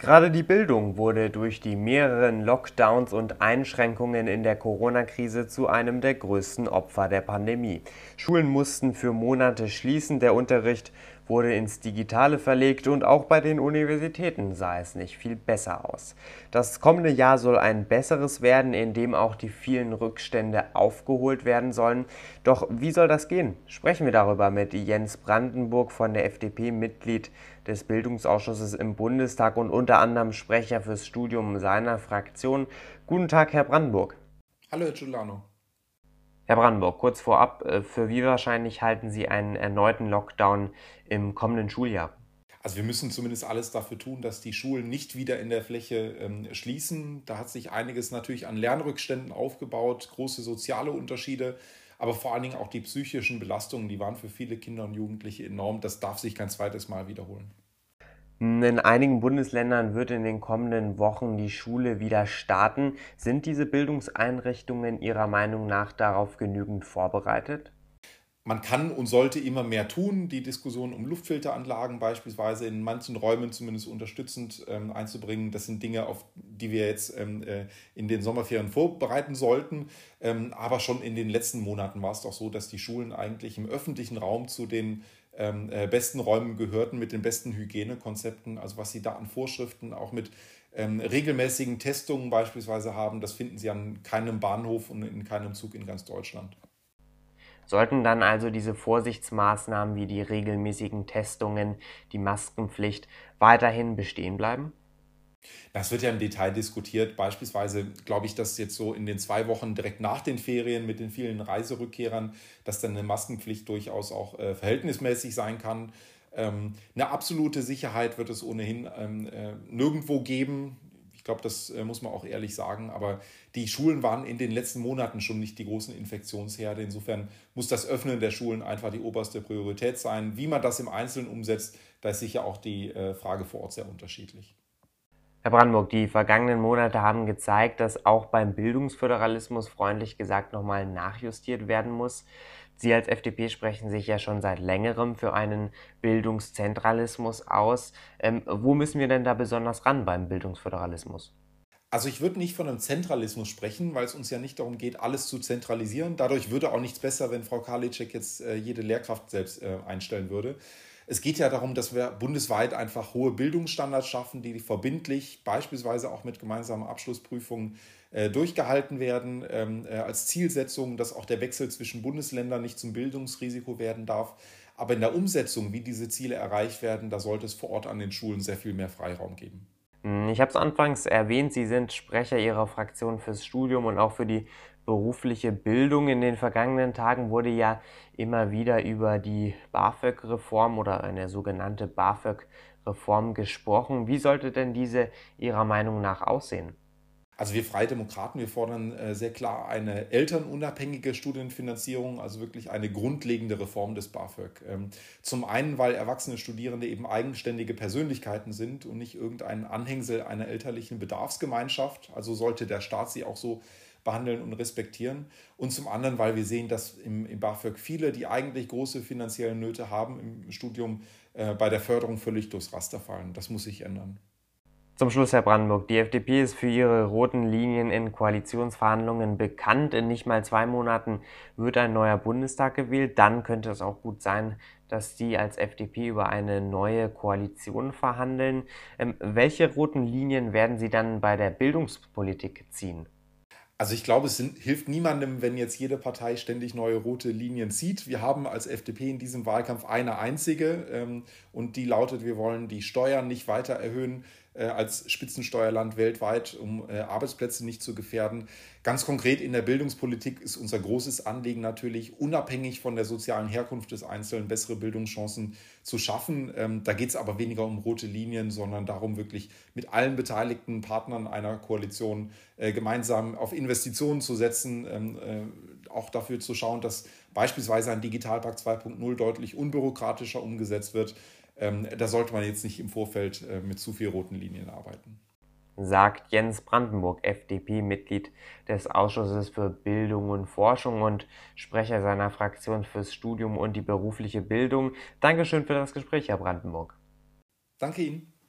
Gerade die Bildung wurde durch die mehreren Lockdowns und Einschränkungen in der Corona-Krise zu einem der größten Opfer der Pandemie. Schulen mussten für Monate schließen, der Unterricht wurde ins Digitale verlegt und auch bei den Universitäten sah es nicht viel besser aus. Das kommende Jahr soll ein besseres werden, in dem auch die vielen Rückstände aufgeholt werden sollen. Doch wie soll das gehen? Sprechen wir darüber mit Jens Brandenburg von der FDP, Mitglied des Bildungsausschusses im Bundestag und unter anderem Sprecher fürs Studium seiner Fraktion. Guten Tag, Herr Brandenburg. Hallo, Herr Giuliano. Herr Brandenburg, kurz vorab, äh, für wie wahrscheinlich halten Sie einen erneuten Lockdown im kommenden Schuljahr? Also wir müssen zumindest alles dafür tun, dass die Schulen nicht wieder in der Fläche ähm, schließen. Da hat sich einiges natürlich an Lernrückständen aufgebaut, große soziale Unterschiede, aber vor allen Dingen auch die psychischen Belastungen, die waren für viele Kinder und Jugendliche enorm. Das darf sich kein zweites Mal wiederholen. In einigen Bundesländern wird in den kommenden Wochen die Schule wieder starten. Sind diese Bildungseinrichtungen Ihrer Meinung nach darauf genügend vorbereitet? Man kann und sollte immer mehr tun, die Diskussion um Luftfilteranlagen beispielsweise in manchen Räumen zumindest unterstützend ähm, einzubringen. Das sind Dinge, auf die wir jetzt ähm, äh, in den Sommerferien vorbereiten sollten. Ähm, aber schon in den letzten Monaten war es doch so, dass die Schulen eigentlich im öffentlichen Raum zu den ähm, äh, besten Räumen gehörten mit den besten Hygienekonzepten, also was sie da an Vorschriften auch mit ähm, regelmäßigen Testungen beispielsweise haben, das finden Sie an keinem Bahnhof und in keinem Zug in ganz Deutschland. Sollten dann also diese Vorsichtsmaßnahmen wie die regelmäßigen Testungen, die Maskenpflicht weiterhin bestehen bleiben? Das wird ja im Detail diskutiert. Beispielsweise glaube ich, dass jetzt so in den zwei Wochen direkt nach den Ferien mit den vielen Reiserückkehrern, dass dann eine Maskenpflicht durchaus auch äh, verhältnismäßig sein kann. Ähm, eine absolute Sicherheit wird es ohnehin ähm, äh, nirgendwo geben. Ich glaube, das äh, muss man auch ehrlich sagen. Aber die Schulen waren in den letzten Monaten schon nicht die großen Infektionsherde. Insofern muss das Öffnen der Schulen einfach die oberste Priorität sein. Wie man das im Einzelnen umsetzt, da ist sicher auch die äh, Frage vor Ort sehr unterschiedlich. Herr Brandenburg, die vergangenen Monate haben gezeigt, dass auch beim Bildungsföderalismus freundlich gesagt nochmal nachjustiert werden muss. Sie als FDP sprechen sich ja schon seit längerem für einen Bildungszentralismus aus. Ähm, wo müssen wir denn da besonders ran beim Bildungsföderalismus? Also ich würde nicht von einem Zentralismus sprechen, weil es uns ja nicht darum geht, alles zu zentralisieren. Dadurch würde auch nichts besser, wenn Frau Karliczek jetzt äh, jede Lehrkraft selbst äh, einstellen würde. Es geht ja darum, dass wir bundesweit einfach hohe Bildungsstandards schaffen, die verbindlich, beispielsweise auch mit gemeinsamen Abschlussprüfungen, äh, durchgehalten werden, ähm, äh, als Zielsetzung, dass auch der Wechsel zwischen Bundesländern nicht zum Bildungsrisiko werden darf. Aber in der Umsetzung, wie diese Ziele erreicht werden, da sollte es vor Ort an den Schulen sehr viel mehr Freiraum geben. Hm, ich habe es anfangs erwähnt, Sie sind Sprecher Ihrer Fraktion fürs Studium und auch für die berufliche Bildung. In den vergangenen Tagen wurde ja immer wieder über die BAföG-Reform oder eine sogenannte BAföG-Reform gesprochen. Wie sollte denn diese Ihrer Meinung nach aussehen? Also wir Freie Demokraten, wir fordern äh, sehr klar eine elternunabhängige Studienfinanzierung, also wirklich eine grundlegende Reform des BAföG. Ähm, zum einen, weil erwachsene Studierende eben eigenständige Persönlichkeiten sind und nicht irgendein Anhängsel einer elterlichen Bedarfsgemeinschaft. Also sollte der Staat sie auch so behandeln und respektieren. Und zum anderen, weil wir sehen, dass im, im BAföG viele, die eigentlich große finanzielle Nöte haben im Studium, äh, bei der Förderung völlig durchs Raster fallen. Das muss sich ändern. Zum Schluss, Herr Brandenburg. Die FDP ist für ihre roten Linien in Koalitionsverhandlungen bekannt. In nicht mal zwei Monaten wird ein neuer Bundestag gewählt. Dann könnte es auch gut sein, dass Sie als FDP über eine neue Koalition verhandeln. Ähm, welche roten Linien werden Sie dann bei der Bildungspolitik ziehen? Also ich glaube, es sind, hilft niemandem, wenn jetzt jede Partei ständig neue rote Linien zieht. Wir haben als FDP in diesem Wahlkampf eine einzige ähm, und die lautet, wir wollen die Steuern nicht weiter erhöhen als Spitzensteuerland weltweit, um äh, Arbeitsplätze nicht zu gefährden. Ganz konkret in der Bildungspolitik ist unser großes Anliegen natürlich, unabhängig von der sozialen Herkunft des Einzelnen bessere Bildungschancen zu schaffen. Ähm, da geht es aber weniger um rote Linien, sondern darum, wirklich mit allen beteiligten Partnern einer Koalition äh, gemeinsam auf Investitionen zu setzen, ähm, auch dafür zu schauen, dass beispielsweise ein Digitalpakt 2.0 deutlich unbürokratischer umgesetzt wird ähm, da sollte man jetzt nicht im Vorfeld äh, mit zu viel roten Linien arbeiten. Sagt Jens Brandenburg, FDP-Mitglied des Ausschusses für Bildung und Forschung und Sprecher seiner Fraktion fürs Studium und die berufliche Bildung. Dankeschön für das Gespräch, Herr Brandenburg. Danke Ihnen.